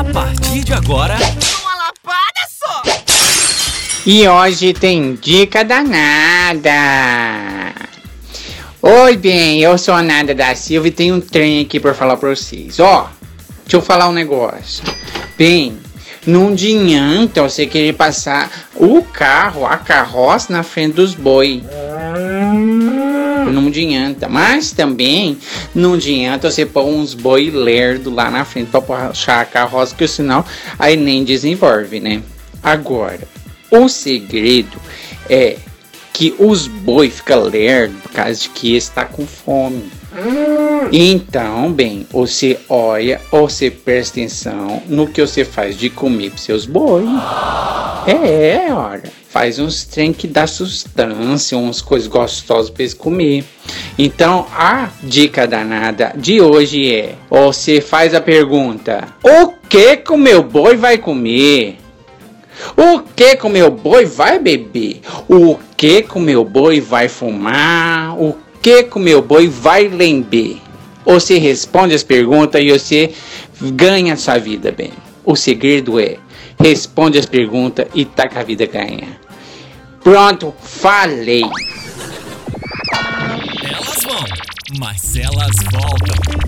A partir de agora. Uma lapada só! E hoje tem dica danada. Oi, bem, eu sou a Nada da Silva e tenho um trem aqui pra falar pra vocês. Ó, deixa eu falar um negócio. Bem, não adianta você querer passar o carro, a carroça na frente dos boi. Não adianta. Mas também não adianta você pôr uns boi lerdo lá na frente pra puxar a carroça, que senão aí nem desenvolve, né? Agora, o segredo é que os boi ficam lerdo por causa de que está com fome. Então, bem, você olha, você presta atenção no que você faz de comer para seus boi. É, é, ora. Faz uns trem que dá sustância, umas coisas gostosas para eles comer. Então, a dica danada de hoje é: você faz a pergunta: O que que o meu boi vai comer? O que que o meu boi vai beber? O que que o meu boi vai fumar? O que que o meu boi vai lember? Você responde as perguntas e você ganha sua vida bem. O segredo é responde as perguntas e tá com a vida ganha. Pronto, falei. Elas vão, mas elas voltam.